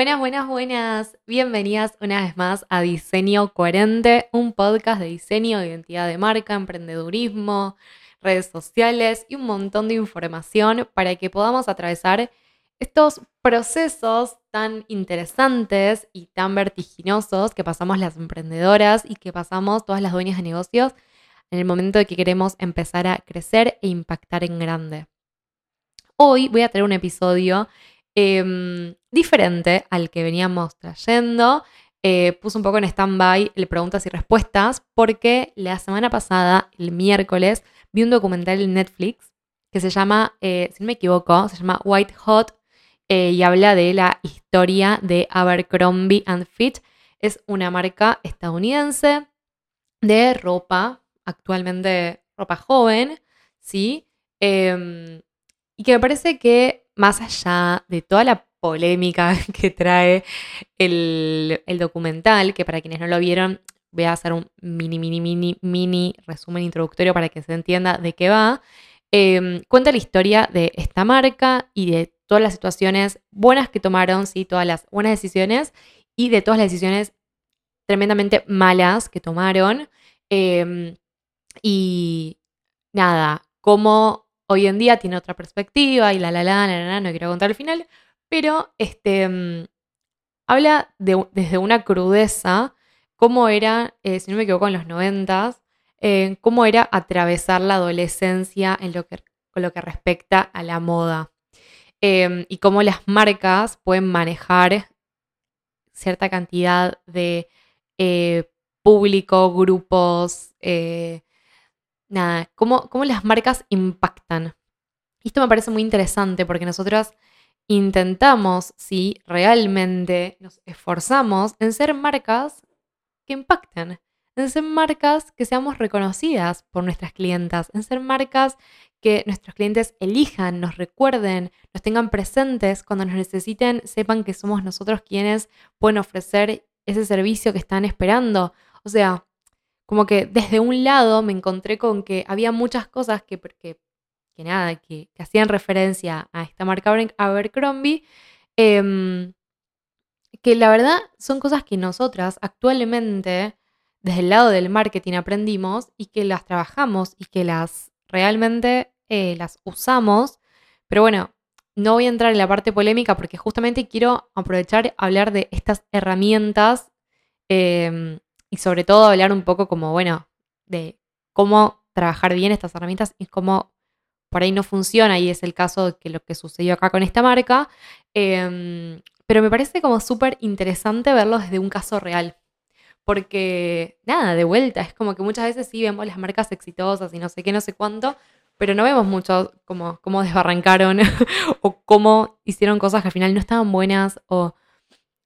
Buenas, buenas, buenas. Bienvenidas una vez más a Diseño Coherente, un podcast de diseño, de identidad de marca, emprendedurismo, redes sociales y un montón de información para que podamos atravesar estos procesos tan interesantes y tan vertiginosos que pasamos las emprendedoras y que pasamos todas las dueñas de negocios en el momento de que queremos empezar a crecer e impactar en grande. Hoy voy a traer un episodio em, diferente al que veníamos trayendo. Eh, puse un poco en stand-by el preguntas y respuestas porque la semana pasada, el miércoles, vi un documental en Netflix que se llama, eh, si no me equivoco, se llama White Hot eh, y habla de la historia de Abercrombie and Fitch. Es una marca estadounidense de ropa, actualmente ropa joven, ¿sí? Em, y que me parece que más allá de toda la polémica que trae el, documental, que para quienes no lo vieron, voy a hacer un mini, mini, mini, mini resumen introductorio para que se entienda de qué va. Em, cuenta la historia de esta marca y de todas las situaciones buenas que tomaron, ¿sí? todas las buenas decisiones y de todas las decisiones tremendamente malas que tomaron. Em, y nada, cómo hoy en día tiene otra perspectiva y la la la, la, la, no quiero contar el final, pero este, mm, habla desde una crudeza, cómo era, eh, si no me equivoco, en los noventas, eh, cómo era atravesar la adolescencia en lo que, con lo que respecta a la moda. Em, y cómo las marcas pueden manejar cierta cantidad de eh, público, grupos, nada, cómo, cómo las marcas impactan. Esto me parece muy interesante porque nosotros intentamos, si realmente nos esforzamos en ser marcas que impacten, en ser marcas que seamos reconocidas por nuestras clientas, en ser marcas que nuestros clientes elijan, nos recuerden, nos tengan presentes cuando nos necesiten, sepan que somos nosotros quienes pueden ofrecer ese servicio que están esperando. O sea, como que desde un lado me encontré con que había muchas cosas que, que que nada, que, hacían referencia a esta marca Abercrombie, em, que la verdad son cosas que nosotras actualmente, desde el lado del marketing, aprendimos y que las trabajamos y que las realmente eh, las usamos. Pero bueno, no voy a entrar en la parte polémica porque justamente quiero aprovechar hablar de estas herramientas em, y sobre todo hablar un poco como, bueno, de cómo trabajar bien estas herramientas y cómo por ahí no funciona y es el caso de lo que sucedió acá con esta marca. Em, pero me parece como súper interesante verlo desde un caso real. Porque, nada, de vuelta, es como que muchas veces sí vemos las marcas exitosas y no sé qué, no sé cuánto, pero no vemos mucho como cómo desbarrancaron o cómo hicieron cosas que al final no estaban buenas o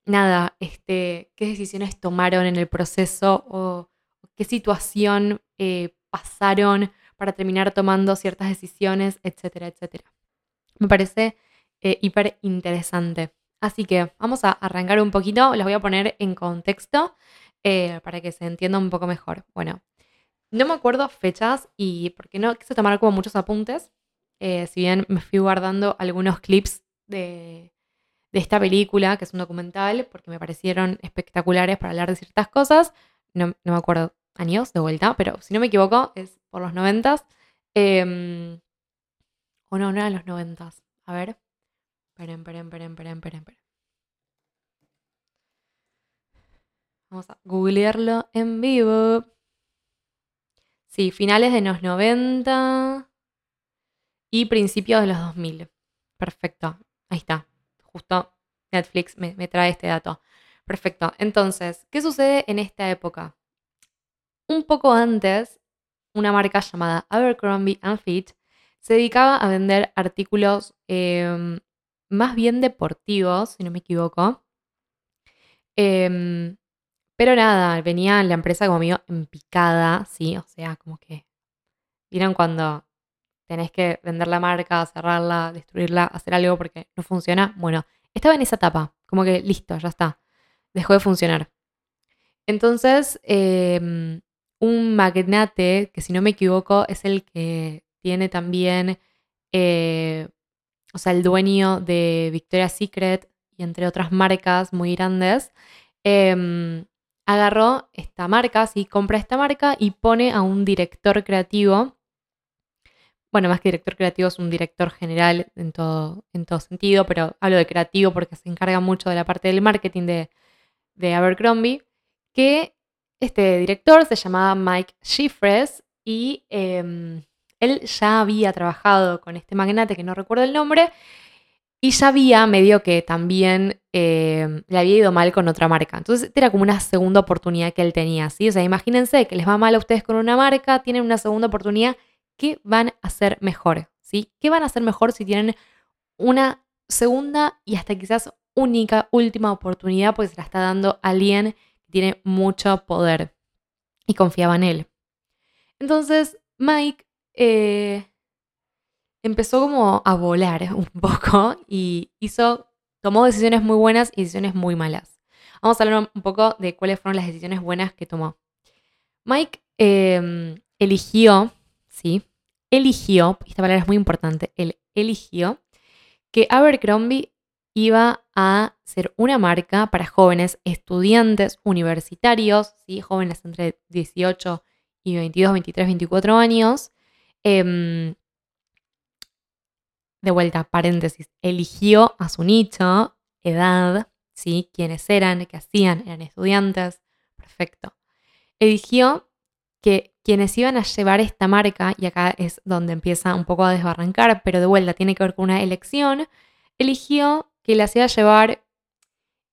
nada, este, qué decisiones tomaron en el proceso o qué situación eh, pasaron para terminar tomando ciertas decisiones, etcétera, etcétera. Me parece eh, hiper interesante. Así que vamos a arrancar un poquito, les voy a poner en contexto eh, para que se entienda un poco mejor. Bueno, no me acuerdo fechas y porque no quise tomar como muchos apuntes, si bien me fui guardando algunos clips de, esta película, que es un documental, porque me parecieron espectaculares para hablar de ciertas cosas, no, no me acuerdo años de vuelta, pero si no me equivoco, es por los noventas. Em, o no, no eran los noventas. A ver. Esperen, esperen, esperen, esperen, esperen, Vamos a googlearlo en vivo. Sí, finales de los 90 y principios de los 2000. Perfecto. Ahí está. Justo Netflix me, trae este dato. Perfecto. Entonces, ¿qué sucede en esta época? Un poco antes, una marca llamada Abercrombie Fitch se dedicaba a vender artículos em, más bien deportivos, si no me equivoco. Em, pero nada, venía la empresa como medio en picada, ¿sí? O sea, como que. ¿Vieron cuando tenés que vender la marca, cerrarla, destruirla, hacer algo porque no funciona? Bueno, estaba en esa etapa, como que listo, ya está. Dejó de funcionar. Entonces, em, un magnate, que si no me equivoco es el que tiene también, eh, o sea, el dueño de Victoria's Secret y entre otras marcas muy grandes, em, agarró esta marca, sí, compra esta marca y pone a un director creativo. Bueno, más que director creativo es un director general en todo, en todo sentido, pero hablo de creativo porque se encarga mucho de la parte del marketing de, Abercrombie, que este director se llamaba Mike Schifres y em, él ya había trabajado con este magnate que no recuerdo el nombre y ya había medio que también em, le había ido mal con otra marca. Entonces era como una segunda oportunidad que él tenía, ¿sí? O sea, imagínense que les va mal a ustedes con una marca, tienen una segunda oportunidad, ¿qué van a hacer mejor? ¿Sí? ¿Qué van a hacer mejor si tienen una segunda y hasta quizás única, última oportunidad? Pues se la está dando alguien que tiene mucho poder y confiaba en él. Entonces, Mike eh, empezó como a volar un poco y hizo, tomó decisiones muy buenas y decisiones muy malas. Vamos a hablar un poco de cuáles fueron las decisiones buenas que tomó. Mike em, eligió, sí, eligió, esta palabra es muy importante, él eligió que Abercrombie iba a ser una marca para jóvenes estudiantes universitarios, ¿sí? jóvenes entre 18 y 22, 23, 24 años. Em, de vuelta, paréntesis, eligió a su nicho, edad, ¿sí? quiénes eran, qué hacían, eran estudiantes, perfecto. Eligió que quienes iban a llevar esta marca, y acá es donde empieza un poco a desbarrancar, pero de vuelta tiene que ver con una elección, eligió que le hacía llevar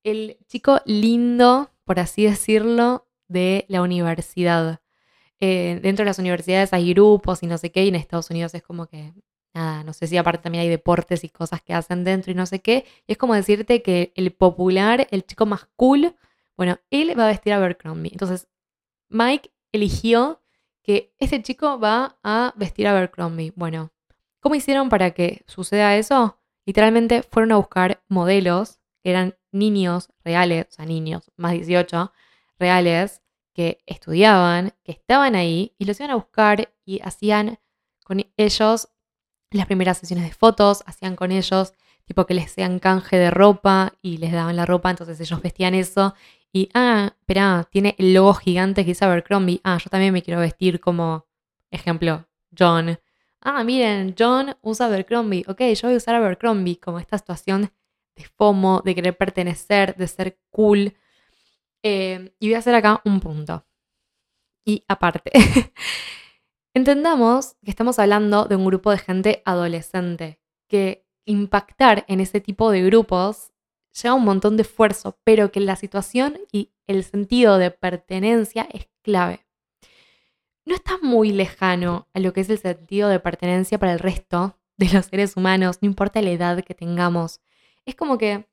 el chico lindo, por así decirlo, de la universidad. Eh, dentro de las universidades hay grupos y no sé qué, y en Estados Unidos es como que, no sé si aparte también hay deportes y cosas que hacen dentro y no sé qué. Y es como decirte que el popular, el chico más cool, bueno, él va a vestir a Abercrombie. Entonces, Mike eligió que este chico va a vestir a Abercrombie. Bueno, ¿cómo hicieron para que suceda eso? Literalmente fueron a buscar modelos que eran niños reales, o sea, niños más 18 reales, que estudiaban, que estaban ahí y los iban a buscar y hacían con ellos las primeras sesiones de fotos, hacían con ellos tipo que les hacían canje de ropa y les daban la ropa, entonces ellos vestían eso y, ah, espera, tiene el logo gigante que dice Abercrombie, ah, yo también me quiero vestir como, ejemplo, John. Ah, miren, John usa Abercrombie, ok, yo voy a usar Abercrombie, como esta situación de FOMO, de querer pertenecer, de ser cool, eh, y voy a hacer acá un punto. Y aparte, entendamos que estamos hablando de un grupo de gente adolescente, que impactar en ese tipo de grupos lleva un montón de esfuerzo, pero que la situación y el sentido de pertenencia es clave. No está muy lejano a lo que es el sentido de pertenencia para el resto de los seres humanos, no importa la edad que tengamos. Es como que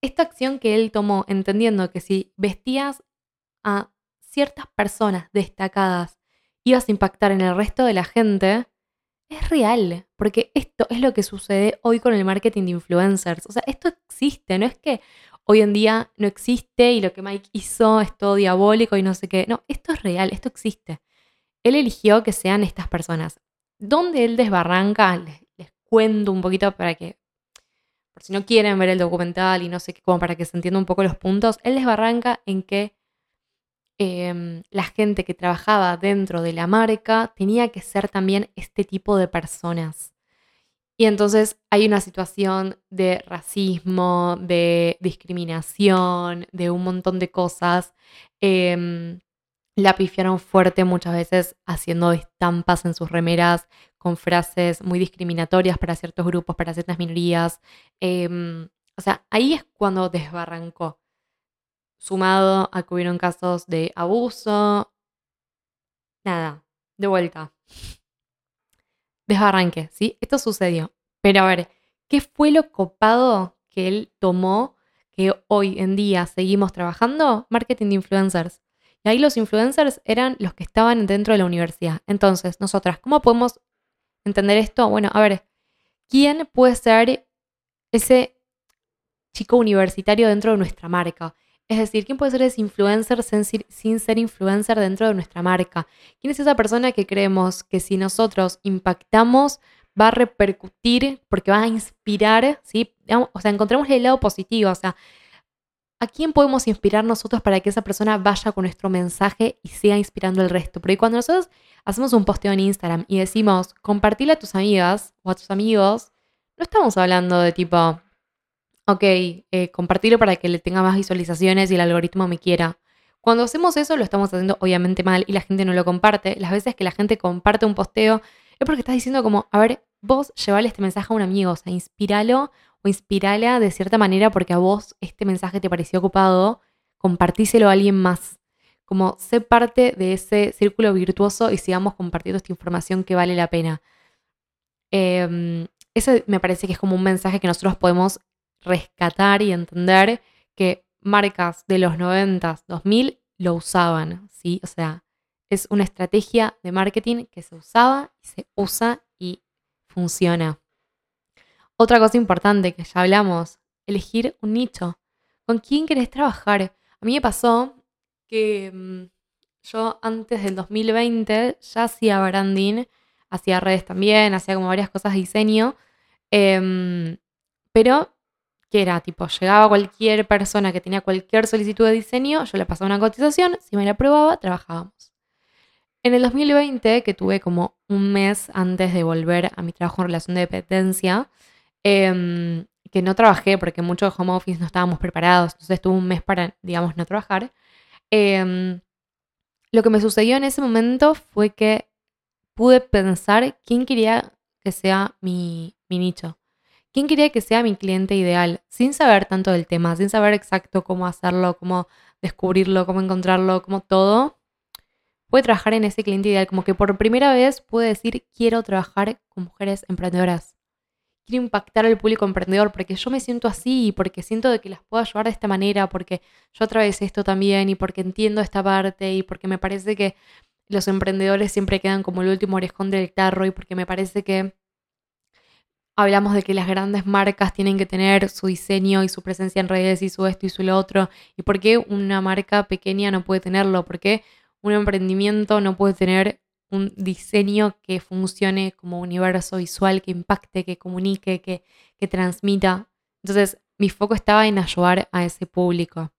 esta acción que él tomó, entendiendo que si vestías a ciertas personas destacadas, ibas a impactar en el resto de la gente, es real, porque esto es lo que sucede hoy con el marketing de influencers. O sea, esto existe, no es que hoy en día no existe y lo que Mike hizo es todo diabólico y no sé qué. No, esto es real, esto existe. Él eligió que sean estas personas. ¿Dónde él desbarranca? Les, les cuento un poquito para que si no quieren ver el documental y no sé qué, como para que se entienda un poco los puntos, él desbarranca en que em, la gente que trabajaba dentro de la marca tenía que ser también este tipo de personas. Y entonces hay una situación de racismo, de discriminación, de un montón de cosas. Em, la pifiaron fuerte muchas veces haciendo estampas en sus remeras con frases muy discriminatorias para ciertos grupos, para ciertas minorías. Em, o sea, ahí es cuando desbarrancó. Sumado a que hubieron casos de abuso. Nada, de vuelta. Desbarranque, ¿sí? Esto sucedió. Pero a ver, ¿qué fue lo copado que él tomó que hoy en día seguimos trabajando? Marketing de influencers. Y ahí los influencers eran los que estaban dentro de la universidad. Entonces, nosotras, ¿cómo podemos entender esto? Bueno, a ver, ¿quién puede ser ese chico universitario dentro de nuestra marca? Es decir, ¿quién puede ser ese influencer sin, ser influencer dentro de nuestra marca? ¿Quién es esa persona que creemos que si nosotros impactamos va a repercutir, porque va a inspirar, ¿sí? O sea, encontremos el lado positivo, o sea, ¿a quién podemos inspirar nosotros para que esa persona vaya con nuestro mensaje y siga inspirando al resto? Porque cuando nosotros hacemos un posteo en Instagram y decimos, compartile a tus amigas o a tus amigos, no estamos hablando de tipo, ok, eh, compartirlo para que le tenga más visualizaciones y el algoritmo me quiera. Cuando hacemos eso lo estamos haciendo obviamente mal y la gente no lo comparte. Las veces que la gente comparte un posteo es porque estás diciendo como, a ver, vos llevale este mensaje a un amigo, o sea, inspíralo o inspirala de cierta manera porque a vos este mensaje te pareció ocupado, compartíselo a alguien más. Como sé parte de ese círculo virtuoso y sigamos compartiendo esta información que vale la pena. Em, eso me parece que es como un mensaje que nosotros podemos rescatar y entender que marcas de los 90, 2000 lo usaban, ¿sí? O sea, es una estrategia de marketing que se usaba y se usa y funciona. Otra cosa importante que ya hablamos, elegir un nicho. ¿Con quién querés trabajar? A mí me pasó que mm, yo antes del 2020 ya hacía branding, hacía redes también, hacía como varias cosas de diseño, em, pero que era tipo, llegaba cualquier persona que tenía cualquier solicitud de diseño, yo le pasaba una cotización, si me la aprobaba, trabajábamos. En el 2020, que tuve como un mes antes de volver a mi trabajo en relación de dependencia, em, que no trabajé porque muchos home office no estábamos preparados, entonces tuve un mes para, digamos, no trabajar. Em, lo que me sucedió en ese momento fue que pude pensar quién quería que sea mi, mi nicho. ¿Quién quería que sea mi cliente ideal? Sin saber tanto del tema, sin saber exacto cómo hacerlo, cómo descubrirlo, cómo encontrarlo, cómo todo. Pude trabajar en ese cliente ideal, como que por primera vez pude decir quiero trabajar con mujeres emprendedoras. Quiero impactar al público emprendedor porque yo me siento así, porque siento de que las puedo ayudar de esta manera, porque yo atravesé esto también y porque entiendo esta parte y porque me parece que los emprendedores siempre quedan como el último orejón del tarro y porque me parece que hablamos de que las grandes marcas tienen que tener su diseño y su presencia en redes y su esto y su lo otro. ¿Y por qué una marca pequeña no puede tenerlo? ¿Por qué un emprendimiento no puede tener un diseño que funcione como universo visual, que impacte, que comunique, que, que transmita? Entonces, mi foco estaba en ayudar a ese público.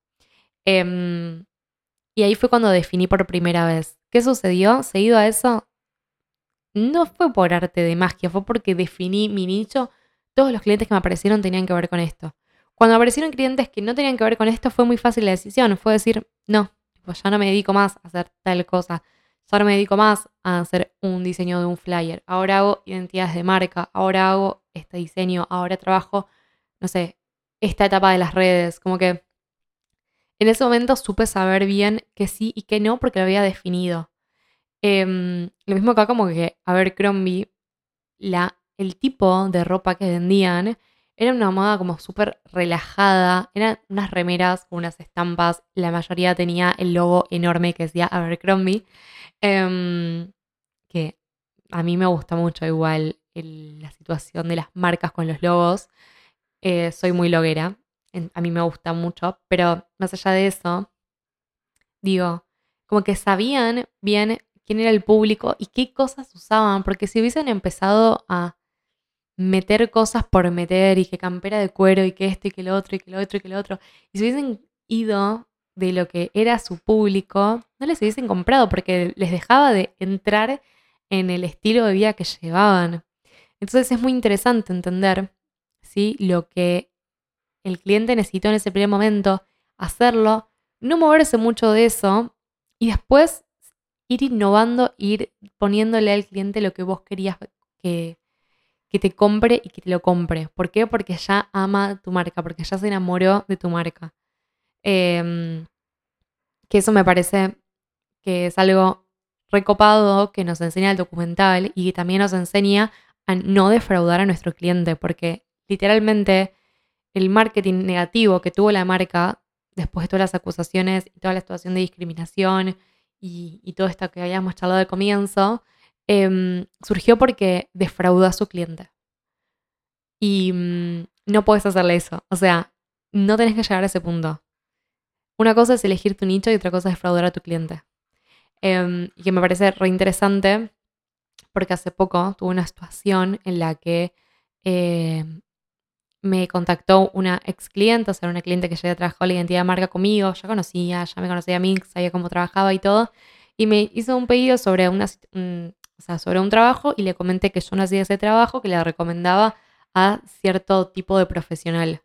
Em, y ahí fue cuando definí por primera vez. ¿Qué sucedió? Seguido a eso, no fue por arte de magia, fue porque definí mi nicho. Todos los clientes que me aparecieron tenían que ver con esto. Cuando aparecieron clientes que no tenían que ver con esto, fue muy fácil la decisión. Fue decir, no, pues ya no me dedico más a hacer tal cosa. Ahora me dedico más a hacer un diseño de un flyer. Ahora hago identidades de marca. Ahora hago este diseño. Ahora trabajo, no sé, esta etapa de las redes. Como que en ese momento supe saber bien que sí y que no porque lo había definido. Em, lo mismo acá como que, a Crombie, la, el tipo de ropa que vendían era una moda como súper relajada. Eran unas remeras con unas estampas. La mayoría tenía el logo enorme que decía Abercrombie. Eh, que a mí me gusta mucho igual la situación de las marcas con los logos. Eh, soy muy loguera. A mí me gusta mucho. Pero más allá de eso, digo, como que sabían bien quién era el público y qué cosas usaban, porque si hubiesen empezado a meter cosas por meter y que campera de cuero y que esto y que lo otro y que lo otro y que lo otro, y si hubiesen ido de lo que era su público, no les hubiesen comprado porque les dejaba de entrar en el estilo de vida que llevaban. Entonces es muy interesante entender ¿sí? lo que el cliente necesitó en ese primer momento, hacerlo, no moverse mucho de eso y después ir innovando, ir poniéndole al cliente lo que vos querías que, que te compre y que te lo compre. ¿Por qué? Porque ya ama tu marca, porque ya se enamoró de tu marca. Em, que eso me parece que es algo recopado que nos enseña el documental y que también nos enseña a no defraudar a nuestro cliente, porque literalmente el marketing negativo que tuvo la marca después de todas las acusaciones y toda la situación de discriminación y, todo esto que habíamos charlado al comienzo, em, surgió porque defraudó a su cliente. Y mm, no puedes hacerle eso. O sea, no tenés que llegar a ese punto. Una cosa es elegir tu nicho y otra cosa es defraudar a tu cliente. Em, y que me parece reinteresante porque hace poco tuve una situación en la que eh, me contactó una ex cliente, o sea, una cliente que ya había trabajado la identidad de marca conmigo, ya conocía, ya me conocía a mí, sabía cómo trabajaba y todo, y me hizo un pedido sobre, una, o sea, sobre un trabajo y le comenté que yo no hacía ese trabajo, que le recomendaba a cierto tipo de profesional.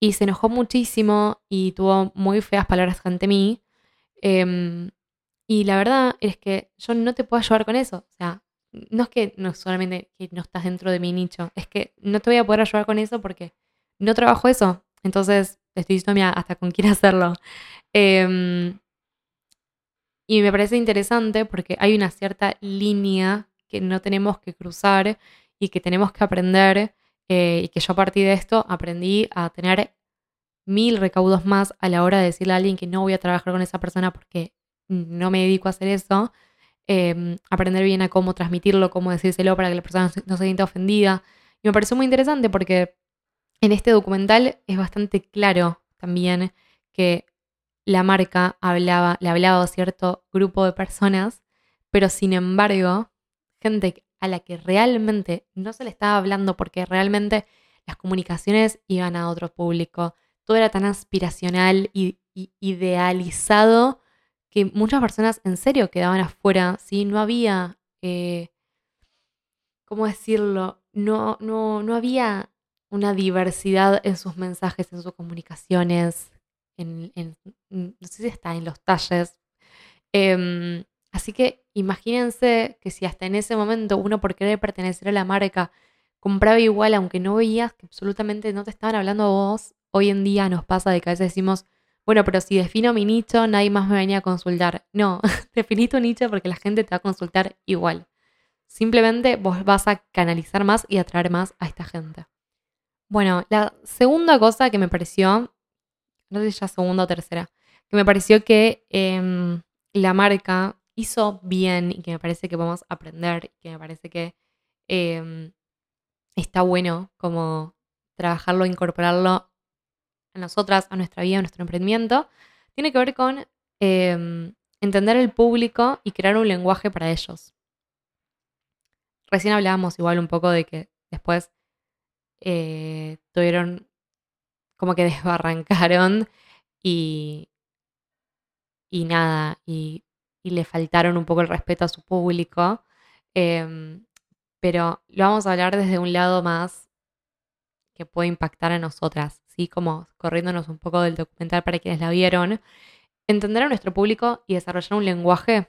Y se enojó muchísimo y tuvo muy feas palabras ante mí. Em, y la verdad es que yo no te puedo ayudar con eso. O sea, no es que no solamente que no estás dentro de mi nicho, es que no te voy a poder ayudar con eso porque no trabajo eso. Entonces, estoy diciendo, hasta con quién hacerlo. Em, y me parece interesante porque hay una cierta línea que no tenemos que cruzar y que tenemos que aprender. Eh, y que yo a partir de esto aprendí a tener mil recaudos más a la hora de decirle a alguien que no voy a trabajar con esa persona porque no me dedico a hacer eso Em, aprender bien a cómo transmitirlo, cómo decírselo para que la persona no se sienta ofendida. Y me pareció muy interesante porque en este documental es bastante claro también que la marca hablaba, le hablaba a cierto grupo de personas, pero sin embargo, gente a la que realmente no se le estaba hablando porque realmente las comunicaciones iban a otro público. Todo era tan aspiracional y idealizado que muchas personas en serio quedaban afuera, ¿sí? No había, eh, ¿cómo decirlo? No, no, no había una diversidad en sus mensajes, en sus comunicaciones, en, no sé si está en los talles. Em, así que imagínense que si hasta en ese momento uno por querer pertenecer a la marca compraba igual, aunque no veías que absolutamente no te estaban hablando a vos, hoy en día nos pasa de que a veces decimos, bueno, pero si defino mi nicho, nadie más me venía a consultar. No, definí tu nicho porque la gente te va a consultar igual. Simplemente vos vas a canalizar más y atraer más a esta gente. Bueno, la segunda cosa que me pareció, no sé si ya segunda o tercera, que me pareció que em, la marca hizo bien y que me parece que vamos a aprender que me parece que em, está bueno como trabajarlo, incorporarlo a nosotras, a nuestra vida, a nuestro emprendimiento, tiene que ver con em, entender el público y crear un lenguaje para ellos. Recién hablábamos igual un poco de que después eh, tuvieron como que desbarrancaron y, y nada, y, le faltaron un poco el respeto a su público. Em, pero lo vamos a hablar desde un lado más que puede impactar a nosotras, ¿sí? Como corriéndonos un poco del documental para quienes la vieron. Entender a nuestro público y desarrollar un lenguaje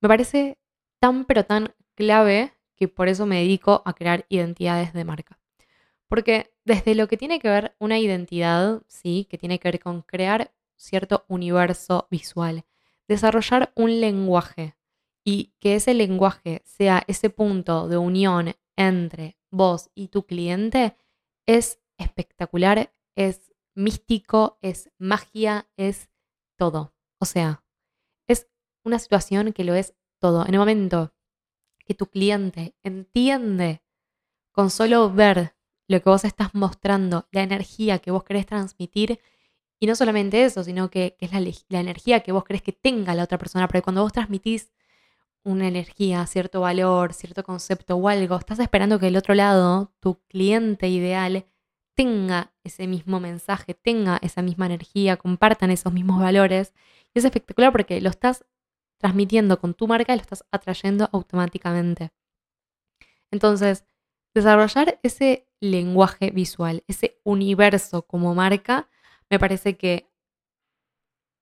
me parece tan pero tan clave que por eso me dedico a crear identidades de marca. Porque desde lo que tiene que ver una identidad, sí, que tiene que ver con crear cierto universo visual, desarrollar un lenguaje y que ese lenguaje sea ese punto de unión entre vos y tu cliente, es espectacular, es místico, es magia, es todo. O sea, es una situación que lo es todo. En el momento que tu cliente entiende con solo ver lo que vos estás mostrando, la energía que vos querés transmitir, y no solamente eso, sino que, es la, energía que vos querés que tenga la otra persona, porque cuando vos transmitís una energía, cierto valor, cierto concepto o algo, estás esperando que el otro lado, tu cliente ideal, tenga ese mismo mensaje, tenga esa misma energía, compartan esos mismos valores. Y es espectacular porque lo estás transmitiendo con tu marca y lo estás atrayendo automáticamente. Entonces, desarrollar ese lenguaje visual, ese universo como marca, me parece que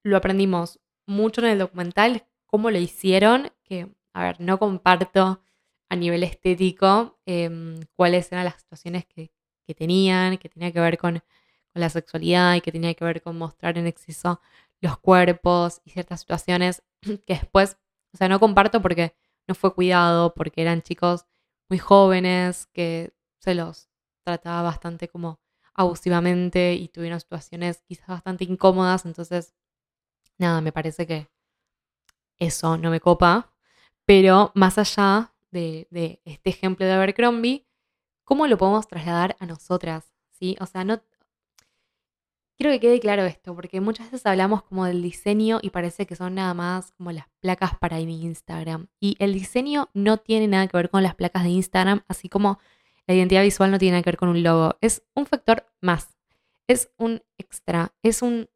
lo aprendimos mucho en el documental, cómo lo hicieron, que, a ver, no comparto a nivel estético em, cuáles eran las situaciones que, tenían, que tenía que ver con, la sexualidad y que tenía que ver con mostrar en exceso los cuerpos y ciertas situaciones que después, o sea, no comparto porque no fue cuidado, porque eran chicos muy jóvenes que se los trataba bastante como abusivamente y tuvieron situaciones quizás bastante incómodas, entonces, nada, me parece que eso no me copa. Pero más allá de, este ejemplo de Abercrombie, ¿cómo lo podemos trasladar a nosotras? ¿Sí? O sea, no, quiero que quede claro esto, porque muchas veces hablamos como del diseño y parece que son nada más como las placas para Instagram. Y el diseño no tiene nada que ver con las placas de Instagram, así como la identidad visual no tiene nada que ver con un logo. Es un factor más, es un extra, es un,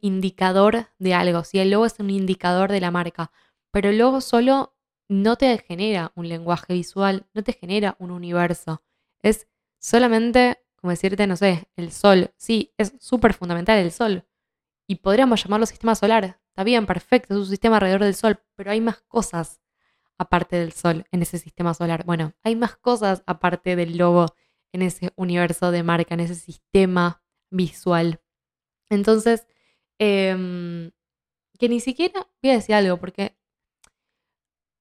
indicador de algo. Si el logo es un indicador de la marca, pero el logo solo no te genera un lenguaje visual, no te genera un universo. Es solamente como decirte, no sé, el sol. Sí, es súper fundamental el sol. Y podríamos llamarlo sistema solar. Está bien, perfecto, es un sistema alrededor del sol, pero hay más cosas aparte del sol en ese sistema solar. Bueno, hay más cosas aparte del logo en ese universo de marca, en ese sistema visual. Entonces, em, que ni siquiera, voy a decir algo, porque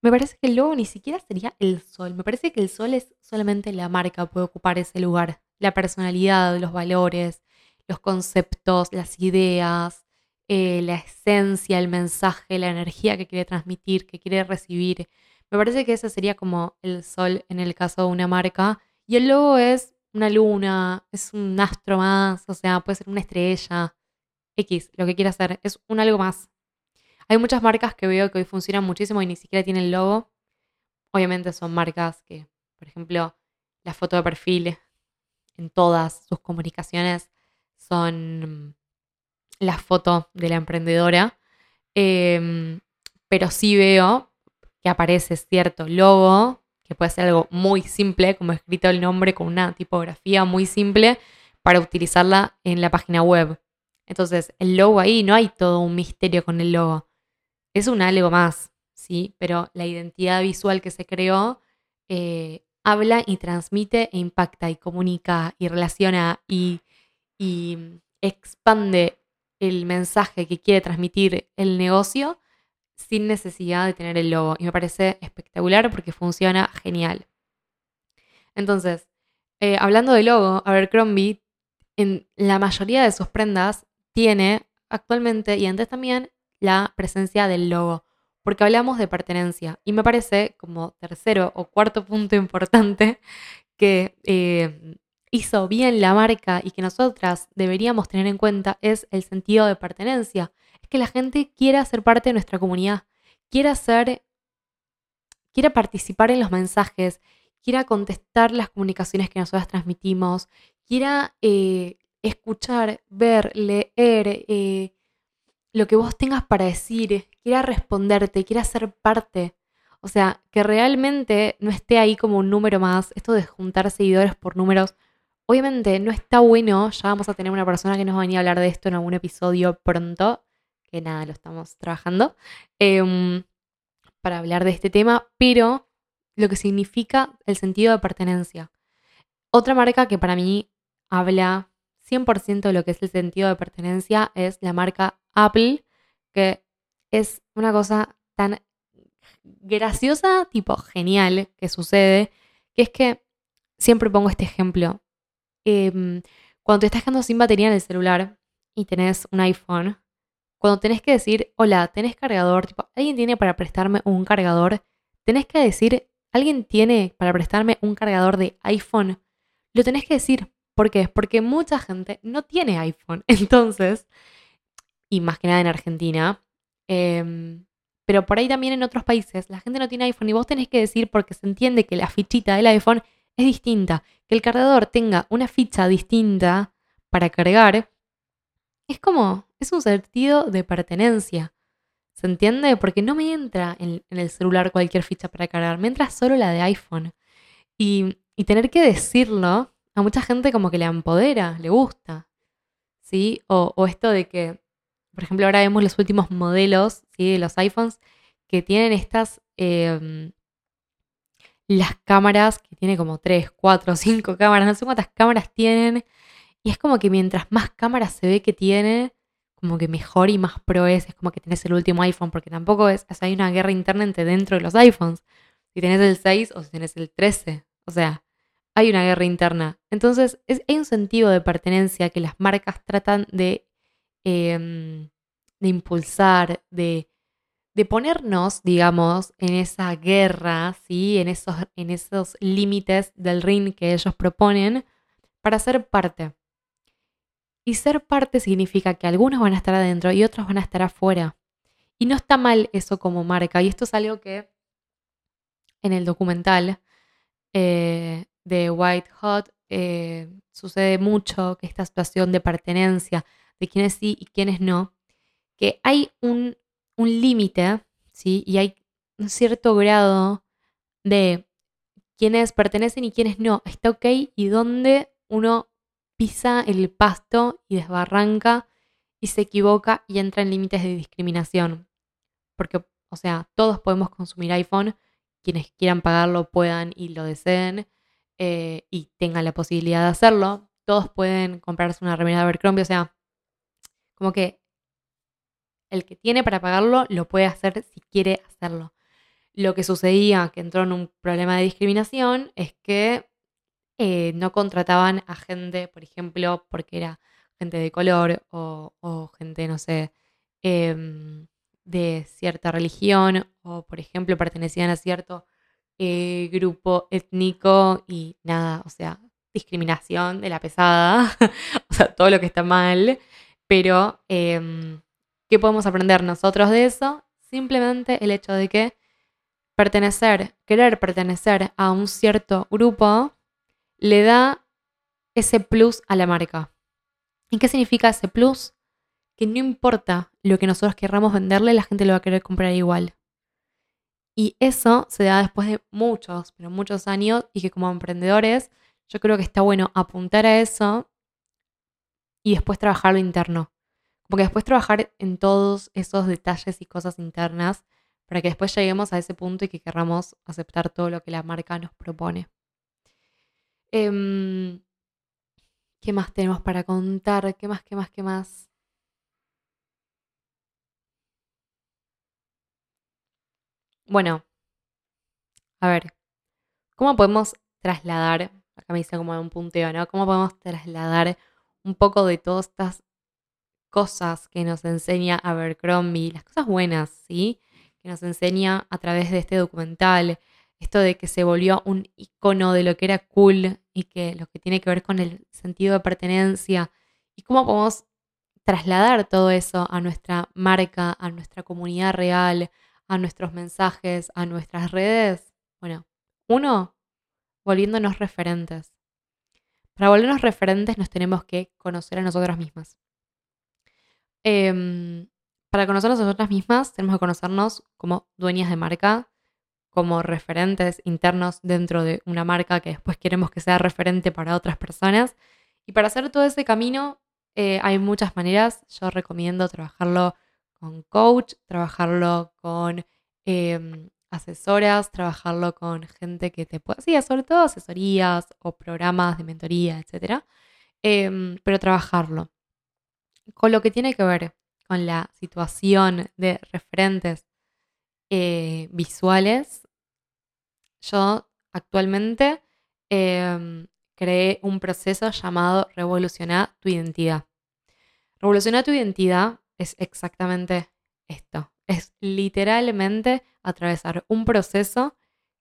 me parece que el logo ni siquiera sería el sol. Me parece que el sol es solamente la marca, puede ocupar ese lugar la personalidad, los valores, los conceptos, las ideas, eh, la esencia, el mensaje, la energía que quiere transmitir, que quiere recibir. Me parece que ese sería como el sol en el caso de una marca. Y el logo es una luna, es un astro más, o sea, puede ser una estrella, X, lo que quiera hacer, es un algo más. Hay muchas marcas que veo que hoy funcionan muchísimo y ni siquiera tienen logo. Obviamente son marcas que, por ejemplo, la foto de perfil en todas sus comunicaciones son la foto de la emprendedora. Em, pero sí veo que aparece cierto logo, que puede ser algo muy simple, como escrito el nombre con una tipografía muy simple, para utilizarla en la página web. Entonces, el logo ahí no hay todo un misterio con el logo. Es un algo más, ¿sí? Pero la identidad visual que se creó eh, habla y transmite e impacta y comunica y relaciona y, expande el mensaje que quiere transmitir el negocio sin necesidad de tener el logo. Y me parece espectacular porque funciona genial. Entonces, eh, hablando de logo, Abercrombie en la mayoría de sus prendas tiene actualmente y antes también la presencia del logo porque hablamos de pertenencia. Y me parece como tercero o cuarto punto importante que eh, hizo bien la marca y que nosotras deberíamos tener en cuenta es el sentido de pertenencia. Es que la gente quiera ser parte de nuestra comunidad, quiera ser, quiera participar en los mensajes, quiera contestar las comunicaciones que nosotras transmitimos, quiera eh, escuchar, ver, leer, eh, lo que vos tengas para decir, quiera responderte, quiera ser parte. O sea, que realmente no esté ahí como un número más. Esto de juntar seguidores por números, obviamente no está bueno. Ya vamos a tener una persona que nos va a venir a hablar de esto en algún episodio pronto. Que nada, lo estamos trabajando. Em, para hablar de este tema, pero lo que significa el sentido de pertenencia. Otra marca que para mí habla 100% de lo que es el sentido de pertenencia es la marca Apple, que es una cosa tan graciosa, tipo genial, que sucede, que es que siempre pongo este ejemplo. Em, cuando te estás quedando sin batería en el celular y tenés un iPhone, cuando tenés que decir, hola, ¿tenés cargador? Tipo, ¿alguien tiene para prestarme un cargador? Tenés que decir, ¿alguien tiene para prestarme un cargador de iPhone? Lo tenés que decir. ¿Por qué? Porque mucha gente no tiene iPhone. Entonces, y más que nada en Argentina. Em, pero por ahí también en otros países la gente no tiene iPhone y vos tenés que decir porque se entiende que la fichita del iPhone es distinta, que el cargador tenga una ficha distinta para cargar, es como, es un sentido de pertenencia. ¿Se entiende? Porque no me entra en, el celular cualquier ficha para cargar, me entra solo la de iPhone. Y, y tener que decirlo a mucha gente como que le empodera, le gusta. ¿Sí? O, o esto de que por ejemplo, ahora vemos los últimos modelos de los iPhones que tienen estas, em, las cámaras, que tiene como 3, 4, 5 cámaras, no sé cuántas cámaras tienen. Y es como que mientras más cámaras se ve que tiene, como que mejor y más pro es. Es como que tenés el último iPhone, porque tampoco es, hay una guerra interna entre dentro de los iPhones. Si tenés el 6 o si tenés el 13. O sea, hay una guerra interna. Entonces, hay un sentido de pertenencia que las marcas tratan de Em, de impulsar, de, ponernos, digamos, en esa guerra, ¿sí? en, esos, en esos límites del ring que ellos proponen para ser parte. Y ser parte significa que algunos van a estar adentro y otros van a estar afuera. Y no está mal eso como marca. Y esto es algo que en el documental eh, de White Hot eh, sucede mucho, que esta situación de pertenencia, de quiénes sí y quiénes no, que hay un, un límite, ¿sí? Y hay un cierto grado de quiénes pertenecen y quiénes no. Está ok y dónde uno pisa el pasto y desbarranca y se equivoca y entra en límites de discriminación. Porque, o sea, todos podemos consumir iPhone, quienes quieran pagarlo puedan y lo deseen eh, y tengan la posibilidad de hacerlo. Todos pueden comprarse una remera de Abercrombie, o sea, como que el que tiene para pagarlo lo puede hacer si quiere hacerlo. Lo que sucedía, que entró en un problema de discriminación, es que eh, no contrataban a gente, por ejemplo, porque era gente de color o, gente, no sé, em, de cierta religión o, por ejemplo, pertenecían a cierto eh, grupo étnico y nada, o sea, discriminación de la pesada, o sea, todo lo que está mal, pero em, ¿qué podemos aprender nosotros de eso? Simplemente el hecho de que pertenecer, querer pertenecer a un cierto grupo, le da ese plus a la marca. ¿Y qué significa ese plus? Que no importa lo que nosotros querramos venderle, la gente lo va a querer comprar igual. Y eso se da después de muchos, pero muchos años y que como emprendedores yo creo que está bueno apuntar a eso y después trabajar lo interno. Porque después trabajar en todos esos detalles y cosas internas para que después lleguemos a ese punto y que querramos aceptar todo lo que la marca nos propone. Em, ¿Qué más tenemos para contar? ¿Qué más, qué más, qué más? Bueno, a ver, ¿cómo podemos trasladar, acá me dice como un punteo, ¿no? ¿Cómo podemos trasladar un poco de todas estas cosas que nos enseña Abercrombie, las cosas buenas, ¿sí? Que nos enseña a través de este documental, esto de que se volvió un icono de lo que era cool y que lo que tiene que ver con el sentido de pertenencia y cómo podemos trasladar todo eso a nuestra marca, a nuestra comunidad real, a nuestros mensajes, a nuestras redes? Bueno, uno, volviéndonos referentes. Para volvernos referentes nos tenemos que conocer a nosotras mismas. Em, para conocernos a nosotras mismas tenemos que conocernos como dueñas de marca, como referentes internos dentro de una marca que después queremos que sea referente para otras personas. Y para hacer todo ese camino eh, hay muchas maneras. Yo recomiendo trabajarlo con coach, trabajarlo con em, asesoras, trabajarlo con gente que te pueda, sí, sobre todo asesorías o programas de mentoría, etc. Em, pero trabajarlo. Con lo que tiene que ver con la situación de referentes eh, visuales, yo actualmente em, creé un proceso llamado Revolucionar tu identidad. Revolucionar tu identidad es exactamente esto. Es literalmente atravesar un proceso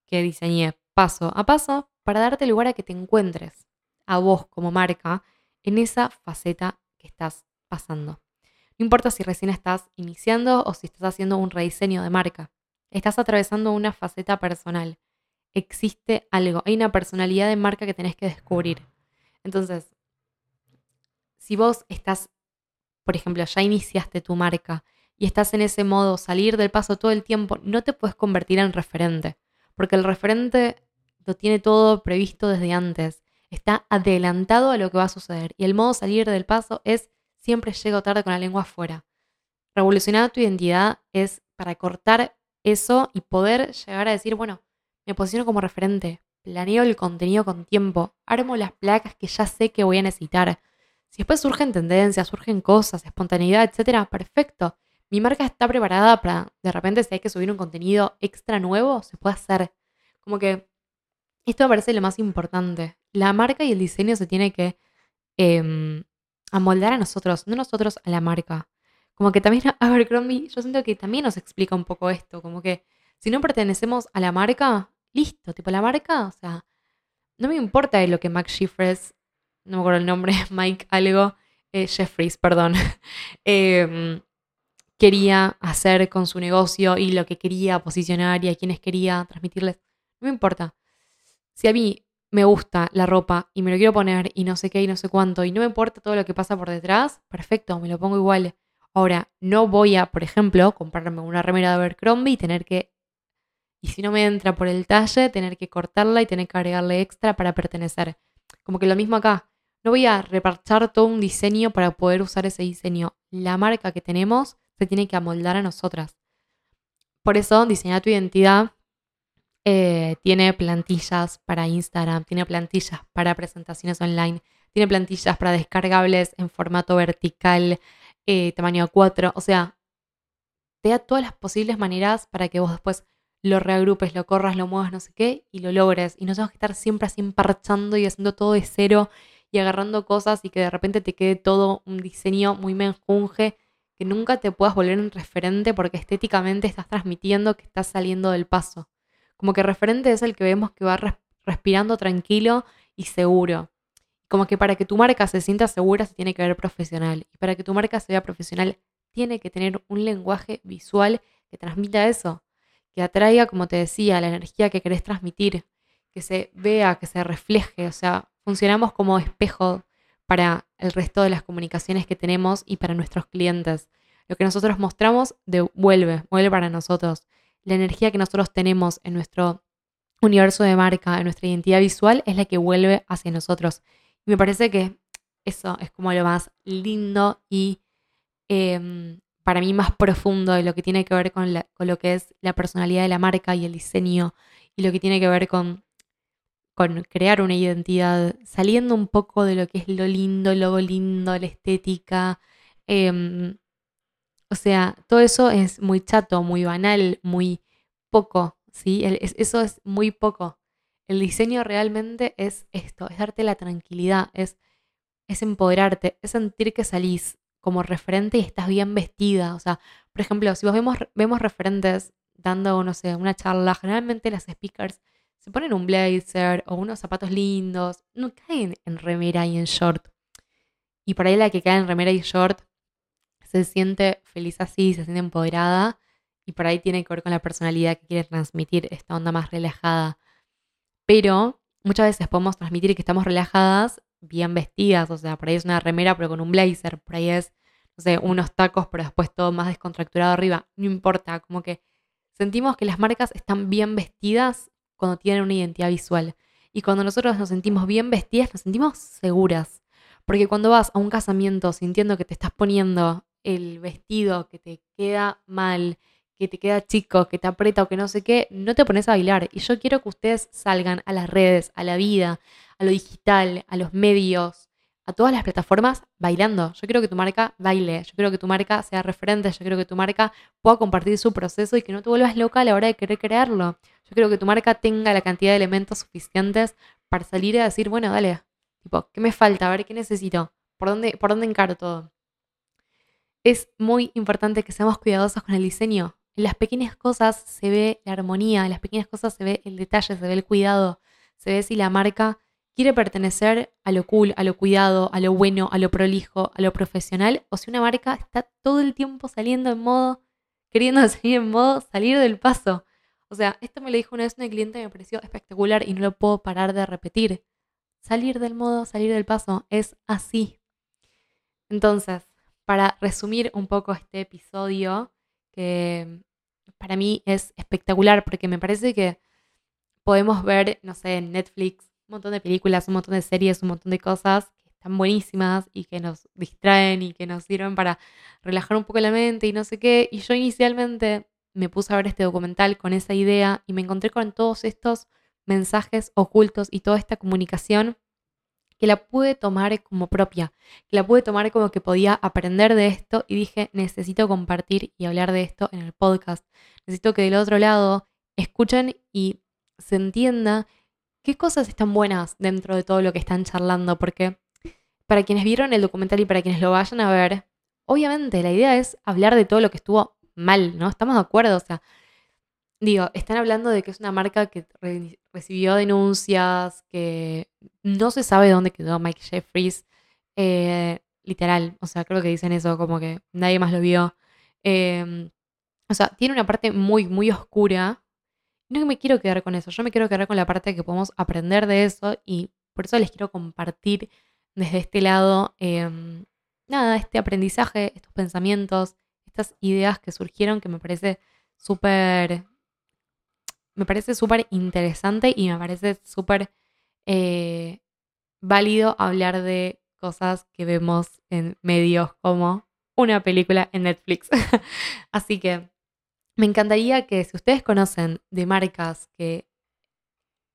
que diseñé paso a paso para darte lugar a que te encuentres a vos como marca en esa faceta que estás pasando. No importa si recién estás iniciando o si estás haciendo un rediseño de marca. Estás atravesando una faceta personal. Existe algo, hay una personalidad de marca que tenés que descubrir. Entonces, si vos estás por ejemplo, ya iniciaste tu marca y estás en ese modo, salir del paso todo el tiempo, no te puedes convertir en referente, porque el referente lo tiene todo previsto desde antes, está adelantado a lo que va a suceder y el modo salir del paso es siempre llego tarde con la lengua afuera. Revolucionar tu identidad es para cortar eso y poder llegar a decir, bueno, me posiciono como referente, planeo el contenido con tiempo, armo las placas que ya sé que voy a necesitar, si después surgen tendencias, surgen cosas, espontaneidad, etcétera, perfecto. Mi marca está preparada para, de repente, si hay que subir un contenido extra nuevo, se puede hacer. Como que esto me parece lo más importante. La marca y el diseño se tiene que eh, amoldar a nosotros, no nosotros a la marca. Como que también Abercrombie, yo siento que también nos explica un poco esto. Como que si no pertenecemos a la marca, listo, tipo la marca, o sea, no me importa lo que Max Schiffres no me acuerdo el nombre, Mike algo, eh, Jeffries, perdón, em, quería hacer con su negocio y lo que quería posicionar y a quienes quería transmitirles. No me importa. Si a mí me gusta la ropa y me lo quiero poner y no sé qué y no sé cuánto y no me importa todo lo que pasa por detrás, perfecto, me lo pongo igual. Ahora, no voy a, por ejemplo, comprarme una remera de Abercrombie y tener que, y si no me entra por el talle, tener que cortarla y tener que agregarle extra para pertenecer. Como que lo mismo acá. No voy a reparchar todo un diseño para poder usar ese diseño. La marca que tenemos se tiene que amoldar a nosotras. Por eso, diseñar tu identidad eh, tiene plantillas para Instagram, tiene plantillas para presentaciones online, tiene plantillas para descargables en formato vertical, eh, tamaño A4. O sea, te da todas las posibles maneras para que vos después lo reagrupes, lo corras, lo muevas, no sé qué, y lo logres. Y no tengas que estar siempre así parchando y haciendo todo de cero y agarrando cosas y que de repente te quede todo un diseño muy menjunje que nunca te puedas volver un referente porque estéticamente estás transmitiendo que estás saliendo del paso. Como que referente es el que vemos que va respirando tranquilo y seguro. Como que para que tu marca se sienta segura se tiene que ver profesional. Y para que tu marca sea profesional tiene que tener un lenguaje visual que transmita eso. Que atraiga, como te decía, la energía que querés transmitir. Que se vea, que se refleje. O sea, funcionamos como espejo para el resto de las comunicaciones que tenemos y para nuestros clientes. Lo que nosotros mostramos devuelve, vuelve para nosotros. La energía que nosotros tenemos en nuestro universo de marca, en nuestra identidad visual, es la que vuelve hacia nosotros. Y me parece que eso es como lo más lindo y em, para mí más profundo de lo que tiene que ver con, con lo que es la personalidad de la marca y el diseño y lo que tiene que ver con con crear una identidad, saliendo un poco de lo que es lo lindo, lo lindo, la estética. Em, o sea, todo eso es muy chato, muy banal, muy poco, ¿sí? eso es muy poco. El diseño realmente es esto, es darte la tranquilidad, es, es empoderarte, es sentir que salís como referente y estás bien vestida. O sea, por ejemplo, si vos vemos, vemos referentes dando, no sé, una charla, generalmente las speakers se ponen un blazer o unos zapatos lindos, no caen en remera y en short. Y por ahí la que cae en remera y short se siente feliz así, se siente empoderada y por ahí tiene que ver con la personalidad que quiere transmitir, esta onda más relajada. Pero muchas veces podemos transmitir que estamos relajadas bien vestidas, o sea, por ahí es una remera pero con un blazer, por ahí es, no sé, unos tacos pero después todo más descontracturado arriba, no importa, como que sentimos que las marcas están bien vestidas cuando tienen una identidad visual. Y cuando nosotros nos sentimos bien vestidas, nos sentimos seguras. Porque cuando vas a un casamiento sintiendo que te estás poniendo el vestido que te queda mal, que te queda chico, que te aprieta o que no sé qué, no te pones a bailar. Y yo quiero que ustedes salgan a las redes, a la vida, a lo digital, a los medios, a todas las plataformas bailando. Yo quiero que tu marca baile, yo quiero que tu marca sea referente, yo quiero que tu marca pueda compartir su proceso y que no te vuelvas loca a la hora de querer crearlo. Yo quiero que tu marca tenga la cantidad de elementos suficientes para salir y decir, bueno, dale, tipo, ¿qué me falta? A ver, ¿qué necesito? ¿Por dónde, por dónde encaro todo? Es muy importante que seamos cuidadosos con el diseño. En las pequeñas cosas se ve la armonía, en las pequeñas cosas se ve el detalle, se ve el cuidado, se ve si la marca quiere pertenecer a lo cool, a lo cuidado, a lo bueno, a lo prolijo, a lo profesional, o si una marca está todo el tiempo saliendo en modo, queriendo salir en modo salir del paso. O sea, esto me lo dijo una vez una cliente y me pareció espectacular y no lo puedo parar de repetir. Salir del modo, salir del paso, es así. Entonces, para resumir un poco este episodio, que para mí es espectacular porque me parece que podemos ver, no sé, en Netflix un montón de películas, un montón de series, un montón de cosas que están buenísimas y que nos distraen y que nos sirven para relajar un poco la mente y no sé qué. Y yo inicialmente me puse a ver este documental con esa idea y me encontré con todos estos mensajes ocultos y toda esta comunicación que la pude tomar como propia, que la pude tomar como que podía aprender de esto y dije, necesito compartir y hablar de esto en el podcast. Necesito que del otro lado escuchen y se entienda qué cosas están buenas dentro de todo lo que están charlando, porque para quienes vieron el documental y para quienes lo vayan a ver, obviamente la idea es hablar de todo lo que estuvo mal, ¿no? Estamos de acuerdo, o sea, digo, están hablando de que es una marca que recibió denuncias, que no se sabe dónde quedó Mike Jeffries. Eh, literal. O sea, creo que dicen eso, como que nadie más lo vio. Em, o sea, tiene una parte muy, muy oscura. No me quiero quedar con eso, yo me quiero quedar con la parte que podemos aprender de eso y por eso les quiero compartir desde este lado, em, nada, este aprendizaje, estos pensamientos, estas ideas que surgieron que me parece súper, me parece súper interesante y me parece súper eh, válido hablar de cosas que vemos en medios como una película en Netflix. Así que me encantaría que si ustedes conocen de marcas que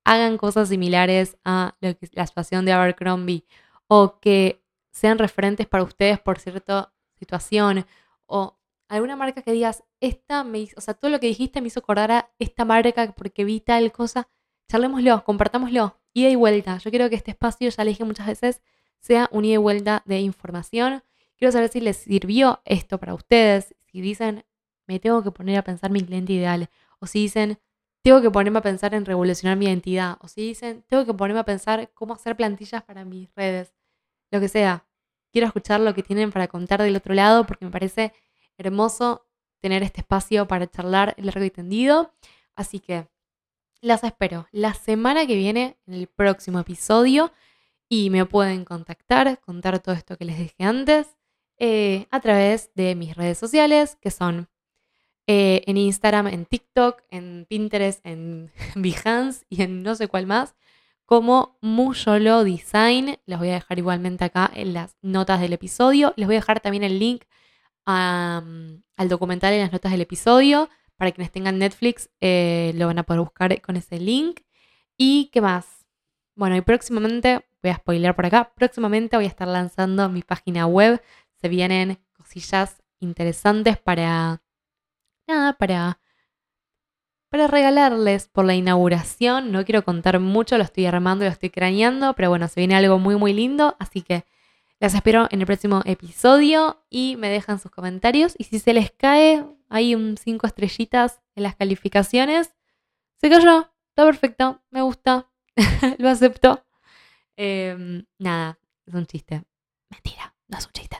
hagan cosas similares a la situación de Abercrombie o que sean referentes para ustedes por cierta situación o alguna marca que digas, esta me hizo, o sea, todo lo que dijiste me hizo acordar a esta marca porque vi tal cosa, charlémoslo, compartámoslo, ida y vuelta. Yo quiero que este espacio, ya le dije muchas veces, sea un ida y vuelta de información. Quiero saber si les sirvió esto para ustedes, si dicen, me tengo que poner a pensar mi cliente ideal, o si dicen, tengo que ponerme a pensar en revolucionar mi identidad, o si dicen, tengo que ponerme a pensar cómo hacer plantillas para mis redes, lo que sea. Quiero escuchar lo que tienen para contar del otro lado porque me parece hermoso tener este espacio para charlar largo y tendido. Así que las espero la semana que viene en el próximo episodio y me pueden contactar, contar todo esto que les dije antes eh, a través de mis redes sociales que son eh, en Instagram, en TikTok, en Pinterest, en Behance y en no sé cuál más como Muyolo Design. Les voy a dejar igualmente acá en las notas del episodio. Les voy a dejar también el link al documental en las notas del episodio. Para quienes tengan Netflix, eh, lo van a poder buscar con ese link. ¿Y qué más? Bueno, y próximamente, voy a spoiler por acá, próximamente voy a estar lanzando mi página web. Se vienen cosillas interesantes para... Para... Para regalarles por la inauguración. No quiero contar mucho, lo estoy armando, lo estoy craneando, pero bueno, se viene algo muy, muy lindo. Así que las espero en el próximo episodio y me dejan sus comentarios. Y si se les cae, hay un 5 estrellitas en las calificaciones. Se cayó, está perfecto, me gusta, lo acepto. Em, nada, es un chiste. Mentira, no es un chiste.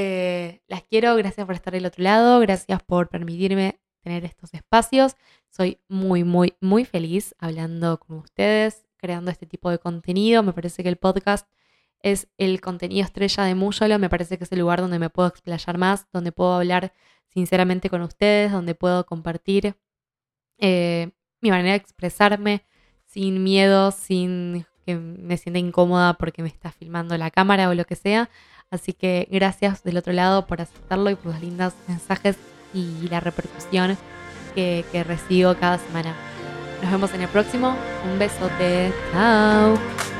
Eh, las quiero, gracias por estar del otro lado, gracias por permitirme tener estos espacios. Soy muy, muy, muy feliz hablando con ustedes, creando este tipo de contenido. Me parece que el podcast es el contenido estrella de Muyolo. Me parece que es el lugar donde me puedo explayar más, donde puedo hablar sinceramente con ustedes, donde puedo compartir eh, mi manera de expresarme sin miedo, sin que me sienta incómoda porque me está filmando la cámara o lo que sea. Así que gracias del otro lado por aceptarlo y por los lindos mensajes y la repercusión que, recibo cada semana. Nos vemos en el próximo. Un besote. Chao.